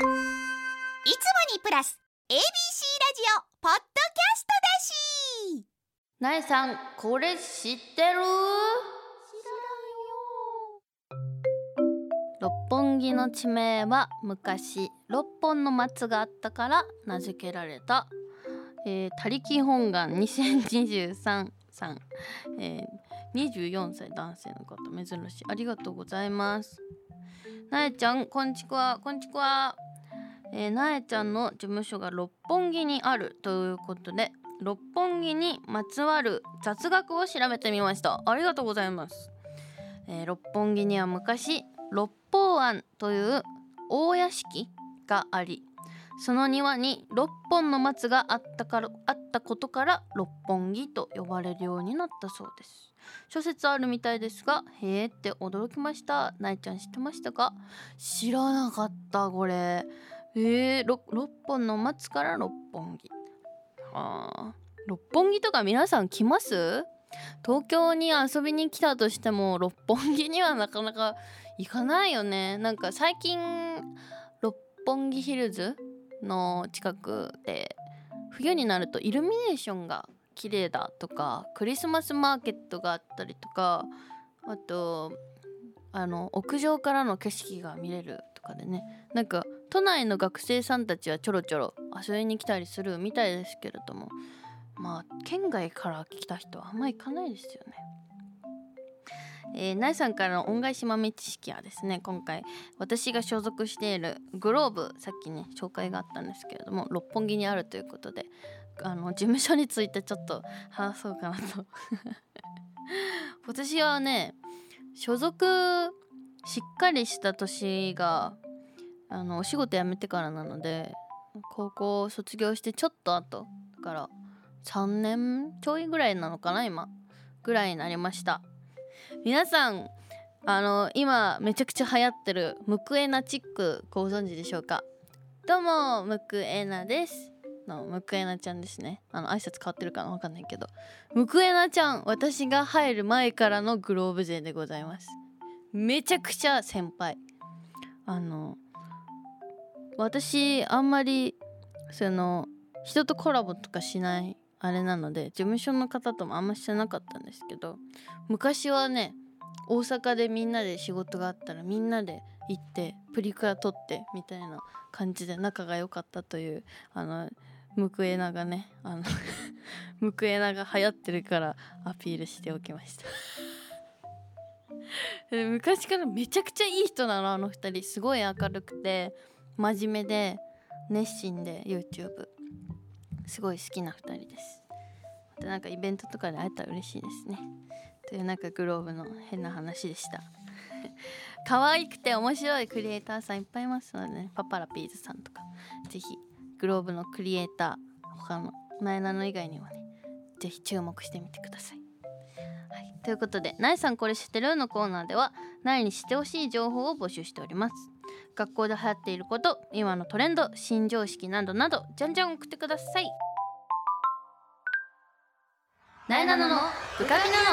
いつもにプラス ABC ラジオポッドキャストだし。なえさんこれ知ってる？六本木の地名は昔六本の松があったから名付けられた、えー、他力本願2023さん、えー、24歳男性の方珍しい。ありがとうございます。なえちゃんこんちくわこんちくわえー、なえちゃんの事務所が六本木にあるということで六本木にまつわる雑学を調べてみました。ありがとうございます、えー、六本木には昔六方庵という大屋敷がありその庭に6本の松があったからあったことから六本木と呼ばれるようになったそうです。諸説あるみたいですがへえって驚きました。なえちゃん知ってましたか？知らなかったこれ。えー、6, 6本の松から六本木。はあ。六本木とか皆さん来ます？東京に遊びに来たとしても六本木にはなかなか行かないよね。なんか最近六本木ヒルズの近くで冬になるとイルミネーションが綺麗だとかクリスマスマーケットがあったりとかあとあの屋上からの景色が見れるとかでね。なんか都内の学生さんたちはちょろちょろ遊びに来たりするみたいですけれどもまあ県外から来た人はあんま行かないですよね。えー、ナイさんからの恩返し豆知識はですね今回私が所属しているグローブさっきね紹介があったんですけれども六本木にあるということであの事務所についてちょっと話そうかなと 私はね所属しっかりした年があのお仕事辞めてからなので高校卒業してちょっと後だから3年ちょいぐらいなのかな今ぐらいになりました。皆さんあの今めちゃくちゃ流行ってるムクエナチックご存知でしょうか？どうもムクエナです。のムクエナちゃんですね。あの挨拶変わってるかなわかんないけど。ムクエナちゃん私が入る前からのグローブ勢でございます。めちゃくちゃ先輩。あの私あんまりその人とコラボとかしないあれなので事務所の方ともあんましてなかったんですけど昔はね大阪でみんなで仕事があったらみんなで行ってプリクラ撮ってみたいな感じで仲が良かったというあのムクエナがねあのムクエナが流行ってるからアピールしておきました。昔からめちゃくちゃいい人なのあの2人。すごい明るくて真面目で熱心で YouTube すごい好きな2人です。またなんかイベントとかで会えたら嬉しいですね。というなんかグローブの変な話でした。可愛くて面白いクリエイターさんいっぱいいますのでねパパラピーズさんとか。是非グローブのクリエイター他のナエナの以外にはね是非注目してみてください。はい、ということで「ナエさんこれ知ってる?」のコーナーではナエに知ってほしい情報を募集しております。学校で流行っていること今のトレンド新常識などなどじゃんじゃん送ってください。なえなののブカピナノ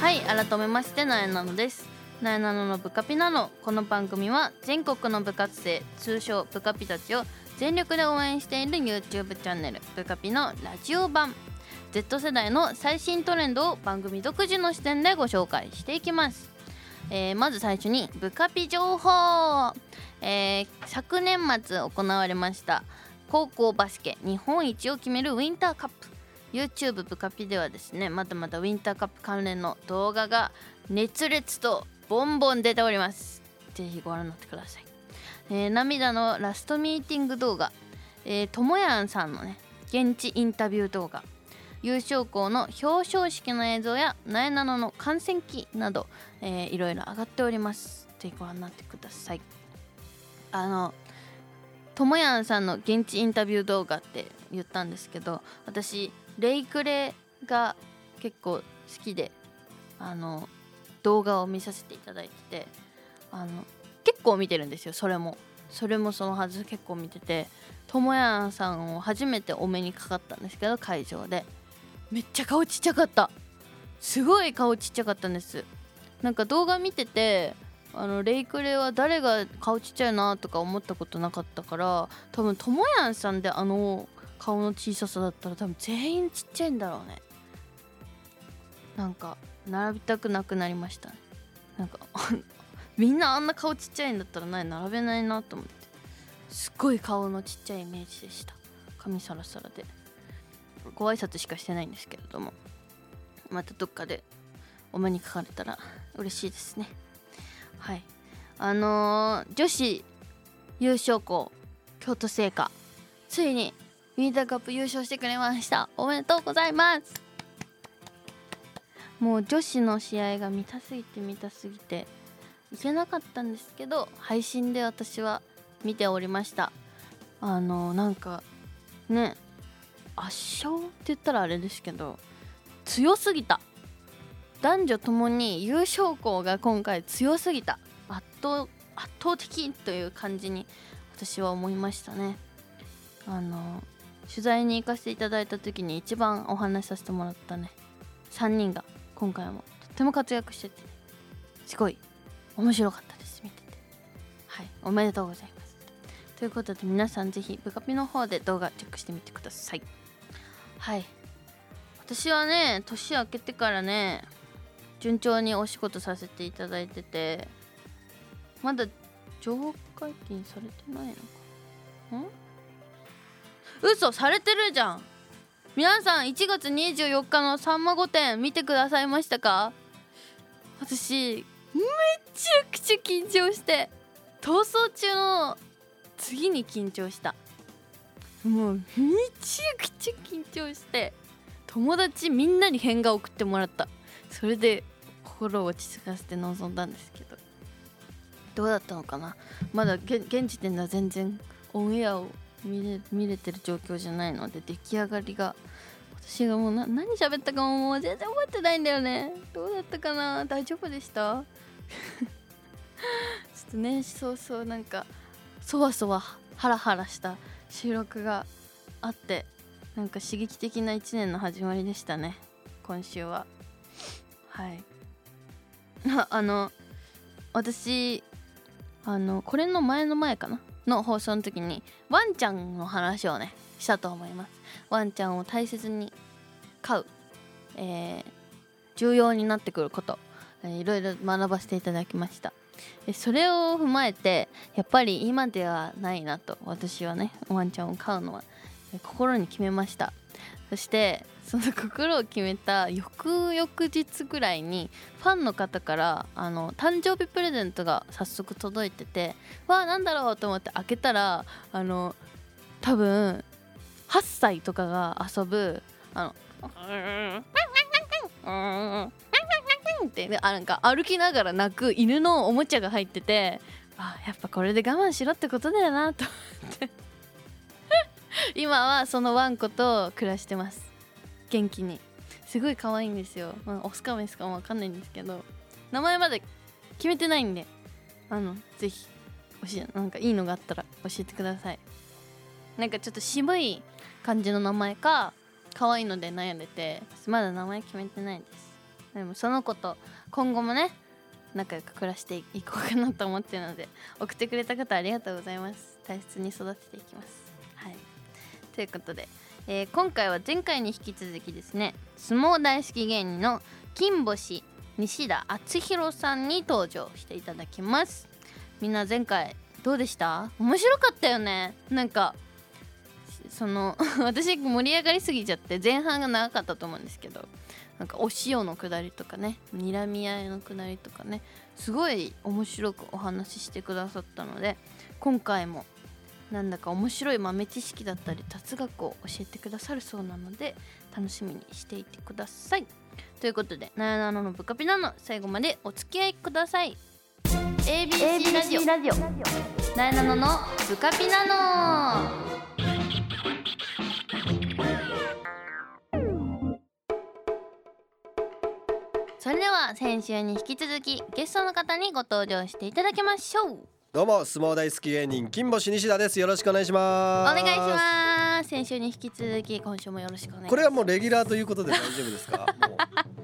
はい改めましてなえなのです。なえなののブカピなのこの番組は全国の部活生通称ブカピたちを全力で応援している YouTube チャンネルブカピのラジオ版。Z 世代の最新トレンドを番組独自の視点でご紹介していきます、えー、まず最初にブカピ情報、えー、昨年末行われました。高校バスケ日本一を決めるウィンターカップ。YouTube ブカピではですねまだまだウィンターカップ関連の動画が熱烈とボンボン出ております。ぜひご覧になってください、えー、涙のラストミーティング動画。ともやんさんのね現地インタビュー動画。優勝校の表彰式の映像やなえなのの観戦記など、えー、いろいろ上がっております。ぜひご覧になってください。あのともやんさんの現地インタビュー動画って言ったんですけど私レイクレが結構好きであの動画を見させていただいててあの結構見てるんですよそれも。それもそのはず結構見ててともやんさんを初めてお目にかかったんですけど会場で。めっちゃ顔ちっちゃかった。すごい顔ちっちゃかったんです。なんか動画見ててあのレイクレは誰が顔ちっちゃいなとか思ったことなかったから多分ともやんさんであの顔の小ささだったら多分全員ちっちゃいんだろうね。なんか並びたくなくなりました。ねなんか みんなあんな顔ちっちゃいんだったらない並べないなと思って。すっごい顔のちっちゃいイメージでした。髪サラサラで。ご挨拶しかしてないんですけれどもまたどっかでお目にかかれたら嬉しいですね。はい。あのー女子優勝校京都精華ついにウィンターカップ優勝してくれました。おめでとうございます。もう女子の試合が見たすぎて見たすぎていけなかったんですけど配信で私は見ておりました。あのなんかね圧勝って言ったらあれですけど強すぎた。男女ともに優勝校が今回強すぎた。圧倒圧倒的という感じに私は思いましたね。あの取材に行かせていただいた時に一番お話しさせてもらったね3人が今回もとっても活躍しててすごい面白かったです見てて。はいおめでとうございます。ということで皆さんぜひブカピの方で動画チェックしてみてください。はい。私はね年明けてからね順調にお仕事させていただいててまだ情報解禁されてないのかん？嘘されてるじゃん。皆さん1月24日の「さんま御殿」見てくださいましたか？私めちゃくちゃ緊張して逃走中の次に緊張した。もうめちゃくちゃ緊張して友達みんなに変顔送ってもらった。それで心を落ち着かせて臨んだんですけど。どうだったのかな？まだ現時点では全然オンエアを見れ見れてる状況じゃないので出来上がりが私がもうな何喋ったかももう全然覚えてないんだよね。どうだったかな？大丈夫でした？ちょっとねそうそうなんかそわそわハラハラした収録があってなんか刺激的な1年の始まりでしたね今週は。はい。あの私あのこれの前の前かな？の放送の時にワンちゃんの話をねしたと思います。ワンちゃんを大切に飼う、えー重要になってくること、いろいろ学ばせていただきました。それを踏まえてやっぱり今ではないなと私はねワンちゃんを飼うのは心に決めました。そしてその心を決めた翌々日ぐらいにファンの方からあの誕生日プレゼントが早速届いててわあなんだろうと思って開けたらあの多分8歳とかが遊ぶあのってあなんか歩きながら泣く犬のおもちゃが入っててあやっぱこれで我慢しろってことだよなと思って。今はそのワンコと暮らしてます。元気に。すごい可愛いんですよ、まあ、オスかメスかもわかんないんですけど。名前まで決めてないんで。あのぜひ教えなんかいいのがあったら教えてください。なんかちょっと渋い感じの名前か可愛いので悩んでてまだ名前決めてないです。でもその子と今後もね仲良く暮らしていこうかなと思ってるので送ってくれた方ありがとうございます。大切に育てていきます。はい。ということで、えー今回は前回に引き続きですね相撲大好き芸人の金星西田敦弘さんに登場していただきます。みんな前回どうでした？面白かったよね。なんかその 私盛り上がりすぎちゃって前半が長かったと思うんですけど。なんかお塩のくだりとかね睨み合いのくだりとかねすごい面白くお話ししてくださったので今回もなんだか面白い豆知識だったり雑学を教えてくださるそうなので楽しみにしていてください。ということで「なやなののブカピナ」の最後までお付き合いください。ABC ラジオ。なやなののブカピナのれでは先週に引き続きゲストの方にご登場していただきましょう。どうも相撲大好き芸人金星西田です。よろしくお願いしおます。願いします。先週に引き続き今週もよろしくお願いします。これはもうレギュラーということで大丈夫ですか？もう。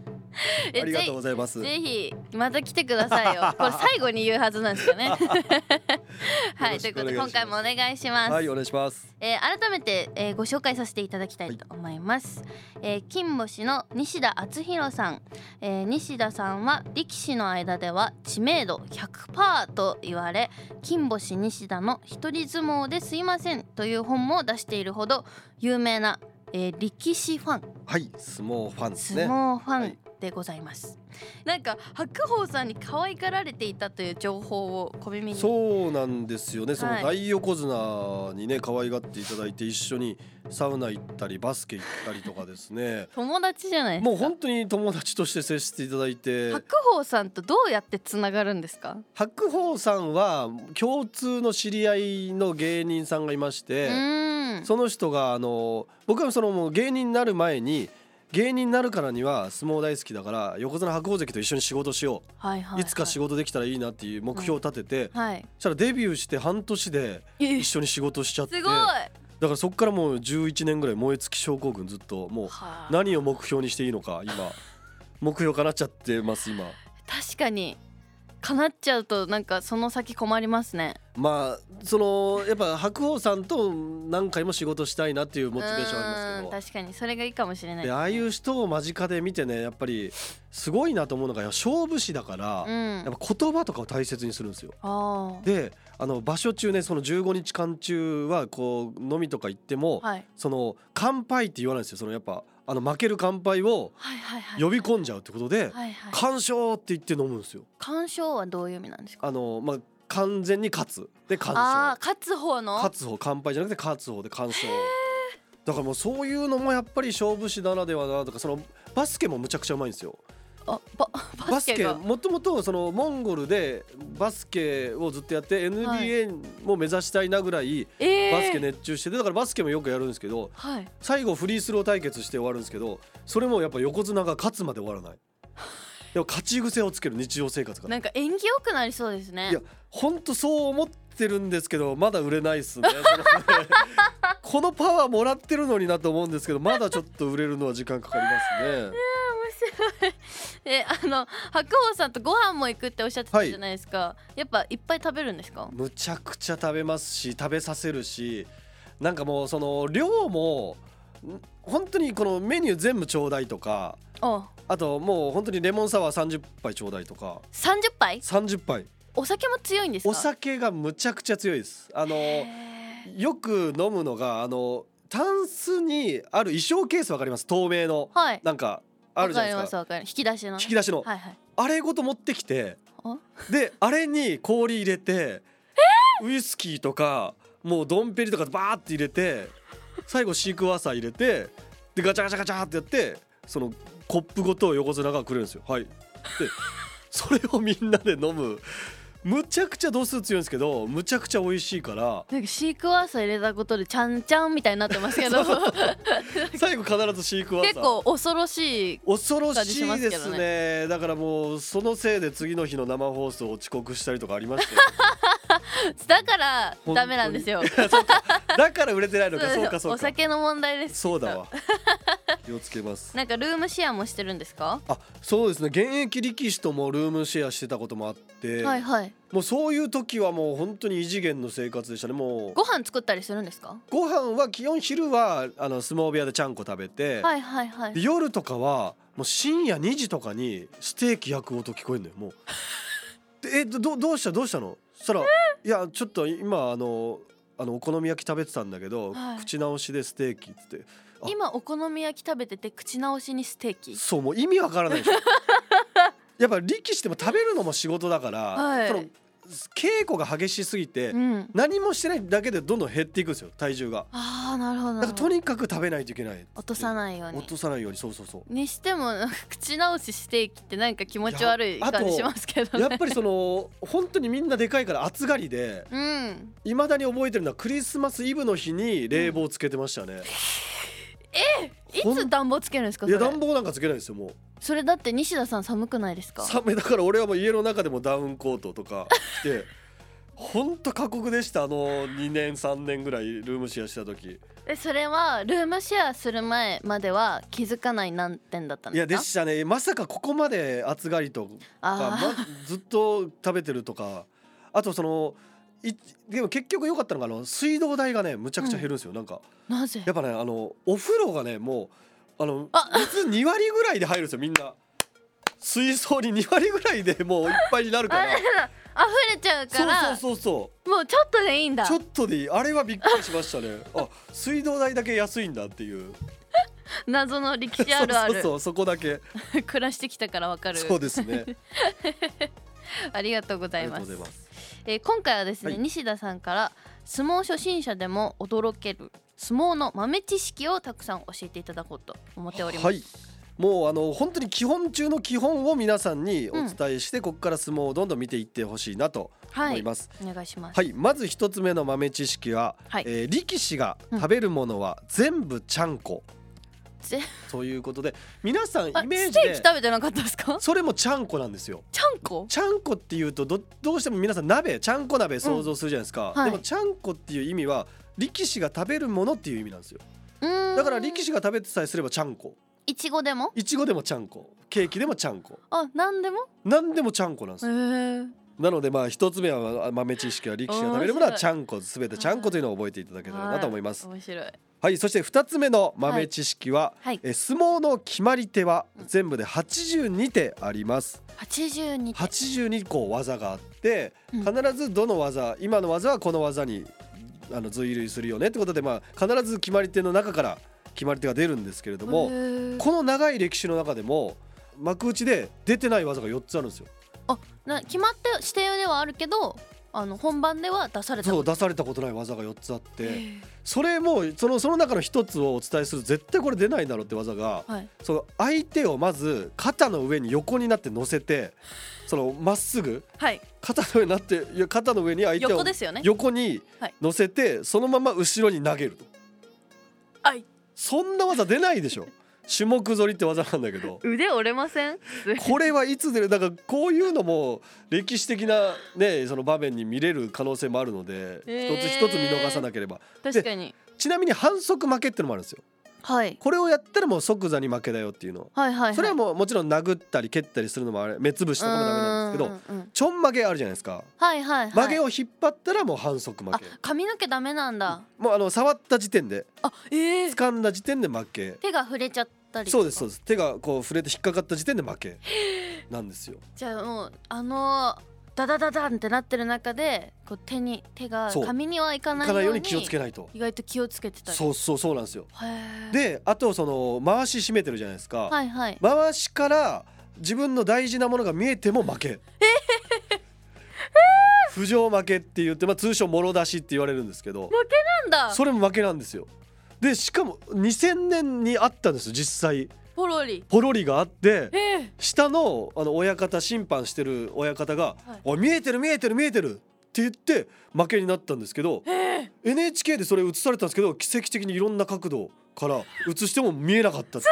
え ありがとうございます。ぜひまた来てくださいよ。これ最後に言うはずなんですよね。はい、ということで今回もお願いします。はいお願いします。えー改めて、えーご紹介させていただきたいと思います、えー金星の西田敦弘さん、えー西田さんは力士の間では知名度100%と言われ金星西田の一人相撲ですいませんという本も出しているほど有名な、えー力士ファン。はい相撲ファンです相ね撲ファン。はいでございます、なんか白鵬さんに可愛がられていたという情報を小耳に。そうなんですよね。そのはい。大横綱にね可愛がっていただいて一緒にサウナ行ったりバスケ行ったりとかですね。友達じゃないですか。もう本当に友達として接していただいて。白鵬さんとどうやってつながるんですか？白鵬さんは共通の知り合いの芸人さんがいましうてその人があの僕はそのもう芸人になる前に芸人になるからには相撲大好きだから横綱白鵬関と一緒に仕事しよはいはい、はい、ういつか仕事できたらいいなっていう目標を立ててはい。そしたらデビューして半年でえ一緒に仕事しちゃってすごい。だからそこからもう11年ぐらい燃え尽き症候群ずっともうはあ。何を目標にしていいのか今。目標叶っちゃってます今。確かに叶っちゃうとなんかその先困りますね。まあそのやっぱ白鵬さんと何回も仕事したいなっていうモチベーションありますけど。確かにそれがいいかもしれない。でああいう人を間近で見てねやっぱりすごいなと思うのが勝負師だから、うん。やっぱ言葉とかを大切にするんですよ。あであの場所中ねその15日間中はこう飲みとか行っても、あはい。その乾杯って言わないんですよ。そのやっぱあの負ける乾杯を呼び込んじゃうってことではいはい「干渉」って言って飲むんですよ。干渉はどういう意味なんですか？あのまあ完全に勝つ。で干ああ渉勝つ方の？勝つ方乾杯じゃなくて勝つ方で干渉だからもうそういうのもやっぱり勝負師ならではだなとかそのバスケもむちゃくちゃうまいんですよ。あババスケもともとそのモンゴルでバスケをずっとやって NBA も目指したいなぐらいえー、バスケ熱中しててだからバスケもよくやるんですけどはい。最後フリースロー対決して終わるんですけどそれもやっぱ横綱が勝つまで終わらない。でも勝ち癖をつける日常生活が。なんか縁起良くなりそうですね。いや本当そう思ってるんですけどまだ売れないっすね。このパワーもらってるのになと思うんですけどまだちょっと売れるのは時間かかりますね。面白い。えあの白鵬さんとご飯も行くっておっしゃってたじゃないですか、やっぱいっぱい食べるんですか？むちゃくちゃ食べますし食べさせるしなんかもうその量もん本当にこのメニュー全部ちょうだいとかおあともう本当にレモンサワー30杯ちょうだいとか。30杯？30杯。お酒も強いんですか？お酒がむちゃくちゃ強いです。あのへよく飲むのがあのタンスにある衣装ケースわかります？透明の。ーはい。なんかあるじゃないですかます。わかります。引き出しのね。引き出しの。はいはい。あれごと持ってきてあで あれに氷入れてウイスキーとかもうドンペリとかバーって入れて最後シークワーサー入れてでガチャガチャガチャってやってそのコップごと横綱がくれるんですよ。はい。でそれをみんなで飲むむちゃくちゃ度数強いんですけどむちゃくちゃ美味しいから。なんかシークワーサー入れたことでちゃんちゃんみたいになってますけど。最後必ずシークワーサー。結構恐ろしい恐ろしいですね。ねだからもうそのせいで次の日の生放送を遅刻したりとかありましたよだからダメなんですよ。だから売れてないのか。そうかそうおか酒の問題です。そうだわ気をつけます。なんかルームシェアもしてるんですか？あそうですね。現役力士ともルームシェアしてたこともあって、はいはい。もうそういう時はもう本当に異次元の生活でしたね。もうご飯作ったりするんですか？ご飯は基本昼はあの相撲部屋でちゃんこ食べて、はいはいはい。で夜とかはもう深夜2時とかにステーキ焼く音聞こえるのよもう。で えどどうした？どうしたの？そしたら「いやちょっと今あのあのお好み焼き食べてたんだけど、はい。口直しでステーキ」っつって。あ今お好み焼き食べてて口直しにステーキ。そうもう意味わからないでしょ。やっぱ力士っても食べるのも仕事だから、はい。その稽古が激しすぎて、うん。何もしてないだけでどんどん減っていくんですよ体重が。ああなるほど。とにかく食べないといけない落とさないように。落とさないようにそうそうそう。にしても口直しステーキってなんか気持ち悪い感じしますけどね。やっぱりその本当にみんなでかいから暑がりでうん。いまだに覚えてるのはクリスマスイブの日に冷房つけてましたね、いほんつ暖房つけるんですかいや暖房なんかつけないですよもう。それだって西田さん寒くないですか？寒い。だから俺はもう家の中でもダウンコートとか着て 本当過酷でしたあの2年3年ぐらいルームシェアした時。えそれはルームシェアする前までは気づかない難点だったんいやですか？でしたね。まさかここまで暑がりとか、まあずっと食べてるとか。あとそのいでも結局良かったのがあの水道代がねむちゃくちゃ減るんですよ、なんかーなぜ？やっぱねあのお風呂がねもうあのあ水2割ぐらいで入るんですよみんな。水槽に2割ぐらいで もういっぱいになるかあら溢れちゃうから。そうそうそうそもうちょっとでいいんだ。うちょっとでいい。あれはびっくりしましたね。あ水道代だけ安いんだっていう。謎の歴史あるある。そうそうそこだけ。暮らしてきたからわかる。そうですね。ありがとうございますとうございますえー今回はですね、はい。西田さんから相撲初心者でも驚ける相撲の豆知識をたくさん教えていただこうと思っております、はい。もうあの本当に基本中の基本を皆さんにお伝えして、ここから相撲をどんどん見ていってほしいなとはい。思います。お願いします、はい、まず一つ目の豆知識は、はい。えー力士が食べるものは全部ちゃんこ、ぜ ということで皆さんあイメージステーキで食べてなかったですか？それもちゃんこなんですよ。ちゃんこ？ちゃんこっていうとどどうしても皆さん鍋ちゃんこ鍋想像するじゃないですか、うんはい。でもちゃんこっていう意味は力士が食べるものっていう意味なんですよ。だから力士が食べてさえすればちゃんこ。いちごでも？いちごでもちゃんこ。ケーキでもちゃんこ。あなんでも？何でもちゃんこなんですへよーなのでまあ一つ目は豆知識は力士が食べるものはちゃんこすべてちゃんこというのを覚えていただけたらなと思います。面白い。はい、そして二つ目の豆知識は、はい。え相撲の決まり手は全部で82手あります。82手。82個技があってうん。必ずどの技今の技はこの技にあの随類するよねってことでまあ必ず決まり手の中から決まり手が出るんですけれどもこの長い歴史の中でも幕内で出てない技が4つあるんですよ。あな決まって指定ではあるけどあの本番では出されたそうこと出されたことない技が4つあって。それもそのその中の一つをお伝えする絶対これ出ないだろうって技がはい。その相手をまず肩の上に横になって乗せてそのまっすぐはい。肩の上になっていや肩の上に相手を横ですよね。横にはい。乗せてそのまま後ろに投げると。はい。そんな技出ないでしょ種目反りって技なんだけど。腕折れません？これはいつ出る？だからこういうのも歴史的なねその場面に見れる可能性もあるのでへー。一つ一つ見逃さなければ。確かに。ちなみに反則負けってのもあるんですよ。はい。これをやったらもう即座に負けだよっていうの。はいはいはい。それはもうもちろん殴ったり蹴ったりするのもあれ目つぶしとかもダメなんですけどちょんまげあるじゃないですか。はいはいはい。曲げを引っ張ったらもう反則負あけ髪の毛ダメなんだ。もうあの触った時点で。あええ掴んだ時点で負け。手が触れちゃったりそうですそううです。手がこう触れて引っかかった時点で負け。なんですよ。じゃあもうあのダダダダンってなってる中でこう手に手がそう。髪にはいかないように気をつけないと。意外と気をつけてたり。そうそうそうなんですよ。であとその回し締めてるじゃないですか。はいはい。回しから自分の大事なものが見えても負け。不条負けって言って、まあ、通称もろ出しって言われるんですけど。なんだ。それも負けなんですよでしかも2000年にあったんですよ実際。ポロリ。ポロリがあってええ。下のあの親方審判してる親方がはい「おい見えてる見えてる見えてる」って言って負けになったんですけどええ。NHK でそれ映されたんですけど奇跡的にいろんな角度から映しても見えなかったって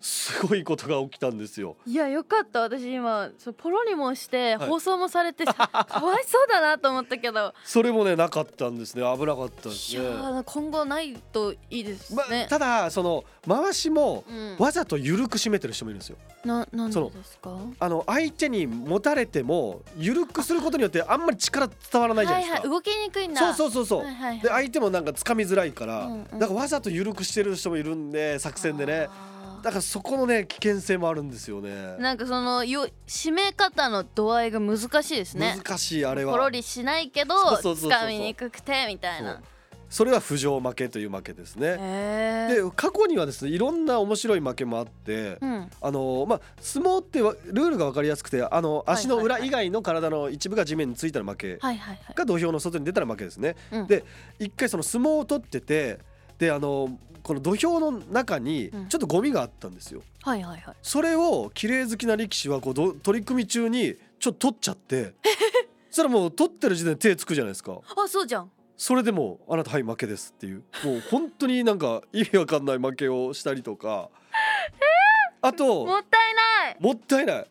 すごいことが起きたんですよ。いやよかった私今そうポロリもしてはい放送もされて、かわいそうだなと思ったけど、それもねなかったんですね危なかったですいやね。ー今後ないといいですまね、ただその回しもうん、わざと緩く締めてる人もいるんですよ。ななんでですか？あの相手に持たれても緩くすることによってあんまり力伝わらないじゃないですか。はいはい動きにくいんだそうそうそうそう。はいはいはいで相手もなんか掴みづらいから、うんうんだからわざと緩くしてる人もいるんで作戦でね。だからそこのね危険性もあるんですよね。なんかそのよ締め方の度合いが難しいですね。難しいあれは。ポロリしないけどそうそうそうそう掴みにくくてみたいな。それは不条負けという負けですね。で過去にはですねいろんな面白い負けもあって、うん。あのまあ相撲ってわルールが分かりやすくてあの足の裏以外の体の一部が地面についたら負け。が土俵の外に出たら負けですね。うん。で一回その相撲を取っててであのこの土俵の中にうん。ちょっとゴミがあったんですよ。はいはいはい。それを綺麗好きな力士はこうど取り組み中にちょっと取っちゃって。そしたらもう取ってる時点で手つくじゃないですか。あそうじゃん。それでもうあなたはい負けですっていう。もう本当になんか意味わかんない負けをしたりとか。あともったいない。もったいない。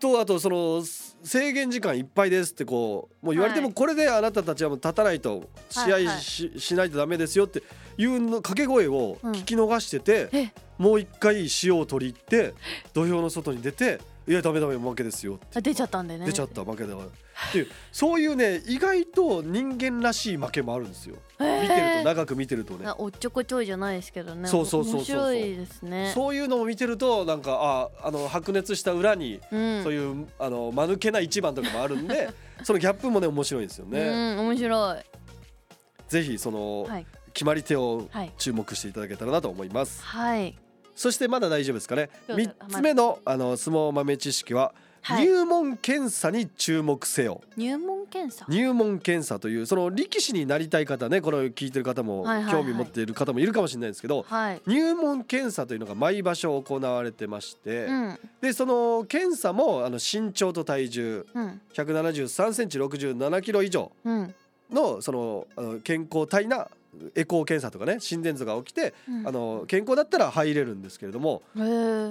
とあとそのす制限時間いっぱいですってこうもう言われてはい。もこれであなたたちはもう立たないと試合し,、しないとダメですよっていうの掛け声を聞き逃してて、え。もう一回塩を取り入って土俵の外に出て「いやダメダメ負けですよ」あ出ちゃったんでね。出ちゃった負けだからっていうそういうね意外と人間らしい負けもあるんですよ、えー。見てると長く見てるとね。あおっちょこちょいじゃないですけどね。そうそうそうそう面白いですね。そういうのを見てるとなんかああの白熱した裏にうん。そういうあの間抜けな一番とかもあるんで そのギャップもね面白いんですようね、ん面白い。ぜひその、はい。決まり手をはい。注目していただけたらなと思います。はいそしてまだ大丈夫ですかね。どうぞ三つ目のあの相撲豆知識は、はい。入門検査に注目せよ。入門検査？入門検査というその力士になりたい方ねこれを聞いてる方も興味持っている方もいるかもしれないですけど、はい。入門検査というのが毎場所行われてまして、うん。でその検査もあの身長と体重うん。173センチ67キロ以上うん。のそのあの健康体なエコー検査とかね心電図が起きて、うん。あの健康だったら入れるんですけれども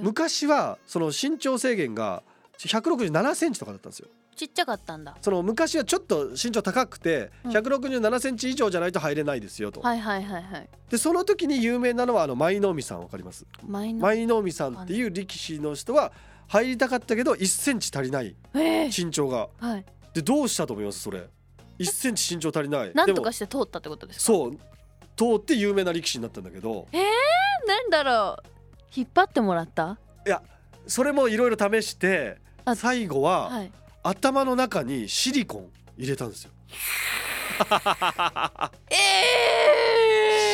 昔はその身長制限が167センチとかだったんですよ。ちっちゃかったんだ。その昔はちょっと身長高くてうん。167センチ以上じゃないと入れないですよと。はいはいはいはい。でその時に有名なのはあの舞の海さんわかります？マイナ舞の海さんっていう力士の人は入りたかったけど1センチ足りないえ。ー身長が。はい。でどうしたと思います？それ。1センチ身長足りない。なんとかして通ったってことですか？そう通って有名な力士になったんだけど。なんだろう。引っ張ってもらった？いやそれもいろいろ試してあ最後ははい。頭の中にシリコン入れたんですよ。え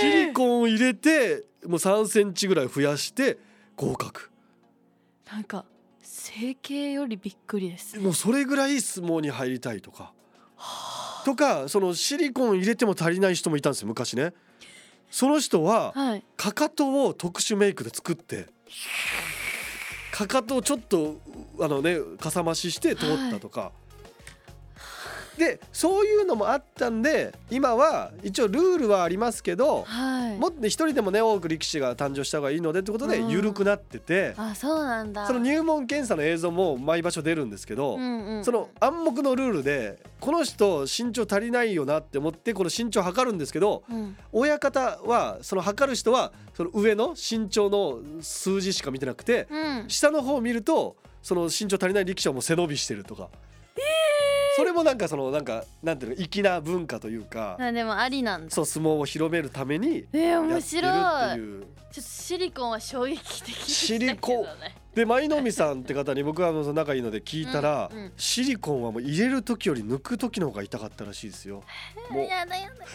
シリコンを入れてもう3センチぐらい増やして合格。なんか整形よりびっくりです。もうそれぐらい相撲に入りたいとか。とかそのシリコン入れても足りない人もいたんですよ昔ねその人ははい。かかとを特殊メイクで作ってかかとをちょっとあのねかさ増しして通ったとか、でそういうのもあったんで今は一応ルールはありますけどはい。もっとね一人でもね多く力士が誕生した方がいいのでってことでうん。緩くなってて、あそうなんだ。その入門検査の映像も毎場所出るんですけど、うんうん。うんその暗黙のルールでこの人身長足りないよなって思ってこの身長測るんですけどうん。親方はその測る人はその上の身長の数字しか見てなくてうん。下の方を見るとその身長足りない力士はもう背伸びしてるとか、それもなんかそのなんかなんていうの粋な文化というかあでもありなんだ。そう相撲を広めるためにえー、面やってるって白い。ちょっとシリコンは衝撃的でしたけど、ね、シリコンで舞の海さんって方に僕はあの仲いいので聞いたら、うんうん。シリコンはもう入れる時より抜く時の方が痛かったらしいですよ。もう。やだやだ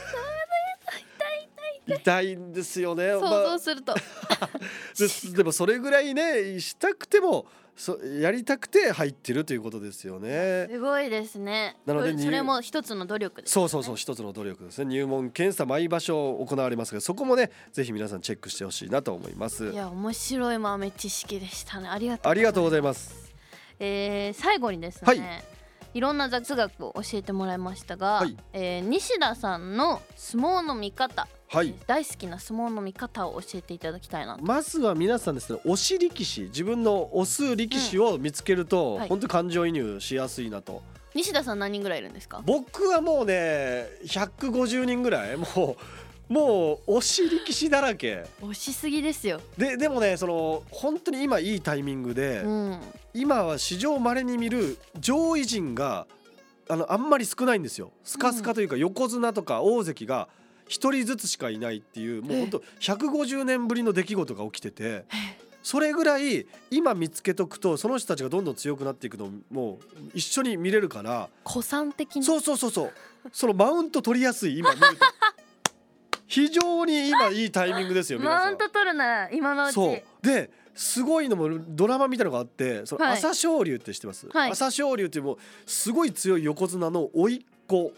痛いんですよね。想まあ。像すると、ですでもそれぐらいねしたくてもそやりたくて入ってるということですよね。すごいですね。なのでそれも一つの努力です、ね、そうそうそう一つの努力ですね。入門検査毎場所行われますがそこもねぜひ皆さんチェックしてほしいなと思います。いや面白い豆知識でしたね。ありがとうありがとうございます、えー、最後にですね、はい。い、ろんな雑学を教えてもらいましたが、はい。えー西田さんの相撲の見方、はい。大好きな相撲の見方を教えていただきたいなと。まずは皆さんですね推し力士自分の推す力士を見つけると、うんはい。本当に感情移入しやすいなと。西田さん何人ぐらいいるんですか？僕はもうね150人ぐらい。もうもう推し力士だらけ。推しすぎですよ、ででもねその本当に今いいタイミングで、うん、今は史上稀に見る上位陣があのあんまり少ないんですよ。スカスカというか横綱とか大関が一人ずつしかいないっていうもう本当150年ぶりの出来事が起きててそれぐらい今見つけとくとその人たちがどんどん強くなっていくのをもう一緒に見れるから。古参的な。そうそうそうそう。そのマウント取りやすい今見ると。非常に今いいタイミングですよ皆さん。マウン。ト取るなら今のうち。そう。ですごいのもドラマみたいのがあってそのはい。朝青龍って知ってます、はい。朝青龍っていうもうすごい強い横綱の甥っ子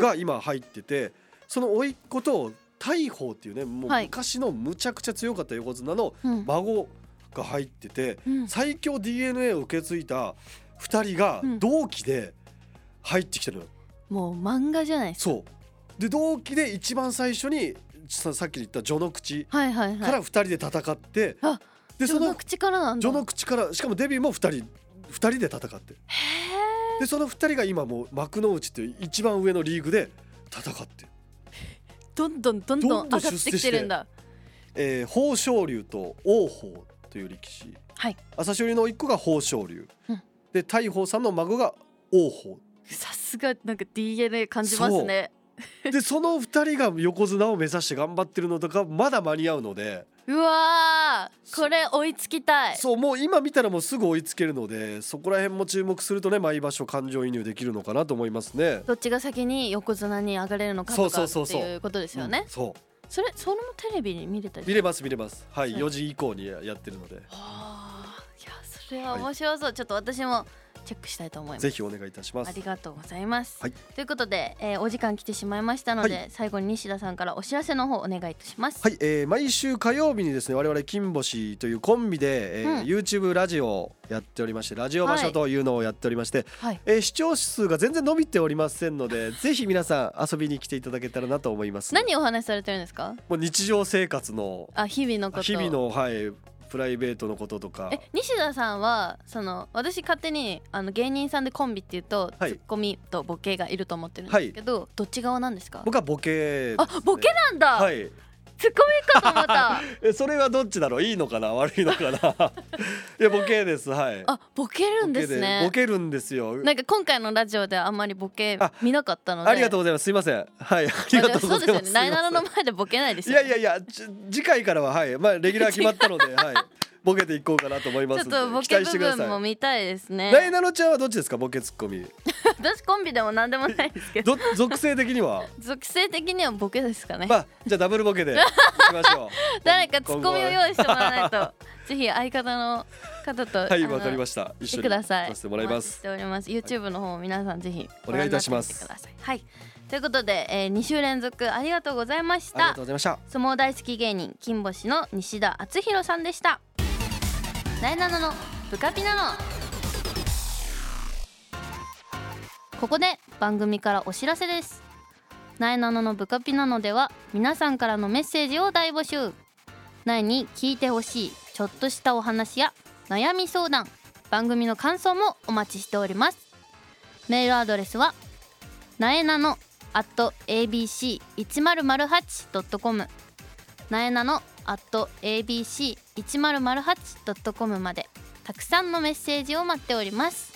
が今入っててその甥っ子と大鵬っていうねもうはい。昔のむちゃくちゃ強かった横綱のうん。孫が入っててうん。最強 DNA を受け継いだ2人がうん。同期で入ってきてるのよ。もう漫画じゃないですか。そう。で同期で一番最初にささっき言った序の口はいはいはい。から2人で戦って、あでその序の口からなんだ。序の口からしかもデビューも2人2人で戦って。へでその2人が今もう幕の内っていう一番上のリーグで戦ってる、どんどんどんどどん上がってきてるんだ。えー、豊昇龍と王鵬という力士。はい。朝青龍の一個が豊昇龍、うん。で大鵬さんの孫が王鵬。さすがなんか DNA 感じますね。でその2人が横綱を目指して頑張ってるのとかまだ間に合うのでうわーこれ追いつきたい。そうもう今見たらもうすぐ追いつけるのでそこら辺も注目するとね毎場所感情移入できるのかなと思いますね。どっちが先に横綱に上がれるのかとかっていうことですよね。うんそう。それそれもテレビに見れたり？見れます見れます。はいはい。4時以降にやってるので。はあいやそれは面白そう、ちょっと私もチェックしたいと思います。ぜひお願いいたします。ありがとうございます、はい。ということで、えーお時間来てしまいましたので、はい。最後に西田さんからお知らせの方お願いいたします。はい、えー毎週火曜日にですね我々金星というコンビで、えーうん。YouTube ラジオをやっておりましてラジオ場所というのをやっておりまして、はい。えー視聴数が全然伸びておりませんので ぜひ皆さん遊びに来ていただけたらなと思います。何お話しされてるんですか？もう日常生活のあ日々のこと。日々のはいプライベートのこととか。え西田さんはその私勝手にあの芸人さんでコンビっていうと、はい。ツッコミとボケがいると思ってるんですけど、どっち側なんですか？僕はボケですね、あボケなんだ、はいツッコミかと思った。えそれはどっちだろう？いいのかな？悪いのかな？いやボケです。はい。あボケるんですね。ボケるんですよ。なんか今回のラジオであんまりボケあ見なかったので。ありがとうございます。すいません。はい。ありがとうございます。そうですよね。ナイナノの前でボケないですいよやいやいやち次回からははい。まあレギュラー決まったのではいボケていこうかなと思いまちょっとボケ部期待してくだ分も見たいですね。ナイナノちゃんはどっちですか？ボケツッコミ。私コンビでも何でもないですけど。ど属性的には？属性的にはボケですかね。まあじゃあダブルボケでいきましょう。誰かツッコミを用意してもらわないと。ぜひ相方の方とはいわかりました。一緒にください。させてもらいまお待ちしすております。YouTube の方も皆さんぜひお願いいたします。はい。ということで、えー、2週連続ありがとうございましありがたとうございました。相撲大好き芸人金星の西田敦弘さんでしたなえなののブカピナノここで番組からお知らせです。なえなののブカピナノでは皆さんからのメッセージを大募集。なえに聞いてほしいちょっとしたお話や悩み相談番組の感想もお待ちしております。メールアドレスはなえなの at abc1008.com なえなの at 1008.com までたくさんのメッセージを待っております。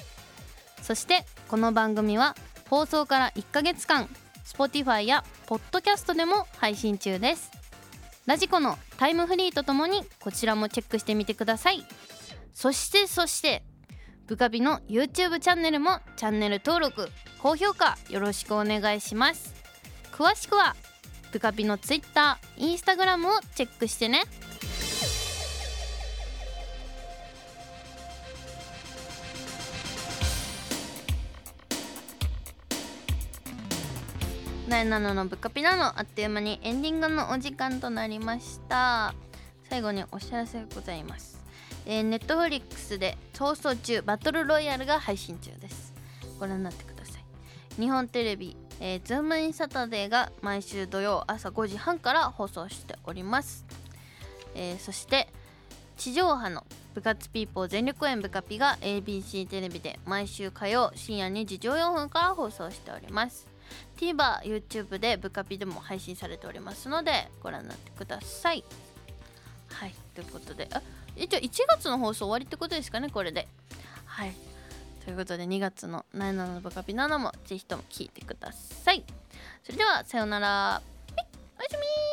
そしてこの番組は放送から1ヶ月間 Spotify や Podcast でも配信中です。ラジコのタイムフリーとともにこちらもチェックしてみてください。そしてそしてブカビの YouTube チャンネルもチャンネル登録高評価よろしくお願いします。詳しくはブカビの Twitter、Instagram をチェックしてね。なえなののブカピなのあっという間にエンディングのお時間となりました。最後にお知らせがございます、 Netflix で逃走中バトルロイヤルが配信中です。ご覧になってください。日本テレビ、えー、ズームインサタデーが毎週土曜朝5時半から放送しております、えーそして地上波の部活ピーポー全力応援ブカピが ABC テレビで毎週火曜深夜2時14分から放送しております。TVer、YouTube でブカピでも配信されておりますのでご覧になってください。はいということであ一応1月の放送終わりってことですかねこれで。はいということで2月の「ナイナのブカピナナ」もぜひとも聞いてください。それではさようなら。おやすみ